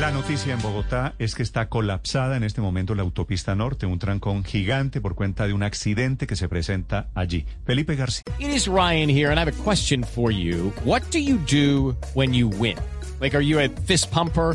La noticia en Bogotá es que está colapsada en este momento la autopista norte, un trancón gigante por cuenta de un accidente que se presenta allí. Felipe García. It is Ryan here, and I have a question for you. What do you do when you win? Like, are you a fist pumper?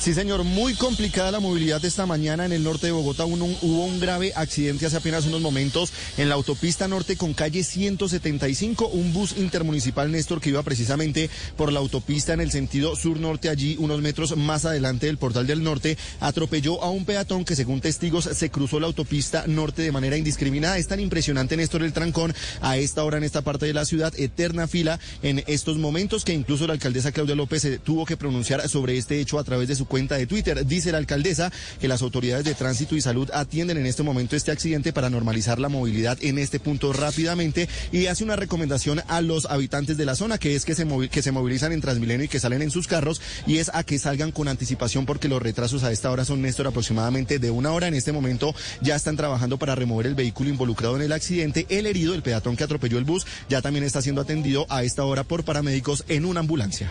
Sí, señor, muy complicada la movilidad esta mañana en el norte de Bogotá. Uno- hubo un grave accidente hace apenas unos momentos en la autopista norte con calle 175. Un bus intermunicipal, Néstor, que iba precisamente por la autopista en el sentido sur-norte, allí unos metros más adelante del portal del norte, atropelló a un peatón que, según testigos, se cruzó la autopista norte de manera indiscriminada. Es tan impresionante, Néstor, el trancón a esta hora en esta parte de la ciudad. Eterna fila en estos momentos que incluso la alcaldesa Claudia López se tuvo que pronunciar sobre este hecho a través de su cuenta de Twitter. Dice la alcaldesa que las autoridades de tránsito y salud atienden en este momento este accidente para normalizar la movilidad en este punto rápidamente y hace una recomendación a los habitantes de la zona que es que se, que se movilizan en Transmilenio y que salen en sus carros y es a que salgan con anticipación porque los retrasos a esta hora son, Néstor, aproximadamente de una hora. En este momento ya están trabajando para remover el vehículo involucrado en el accidente. El herido, el peatón que atropelló el bus, ya también está siendo atendido a esta hora por paramédicos en una ambulancia.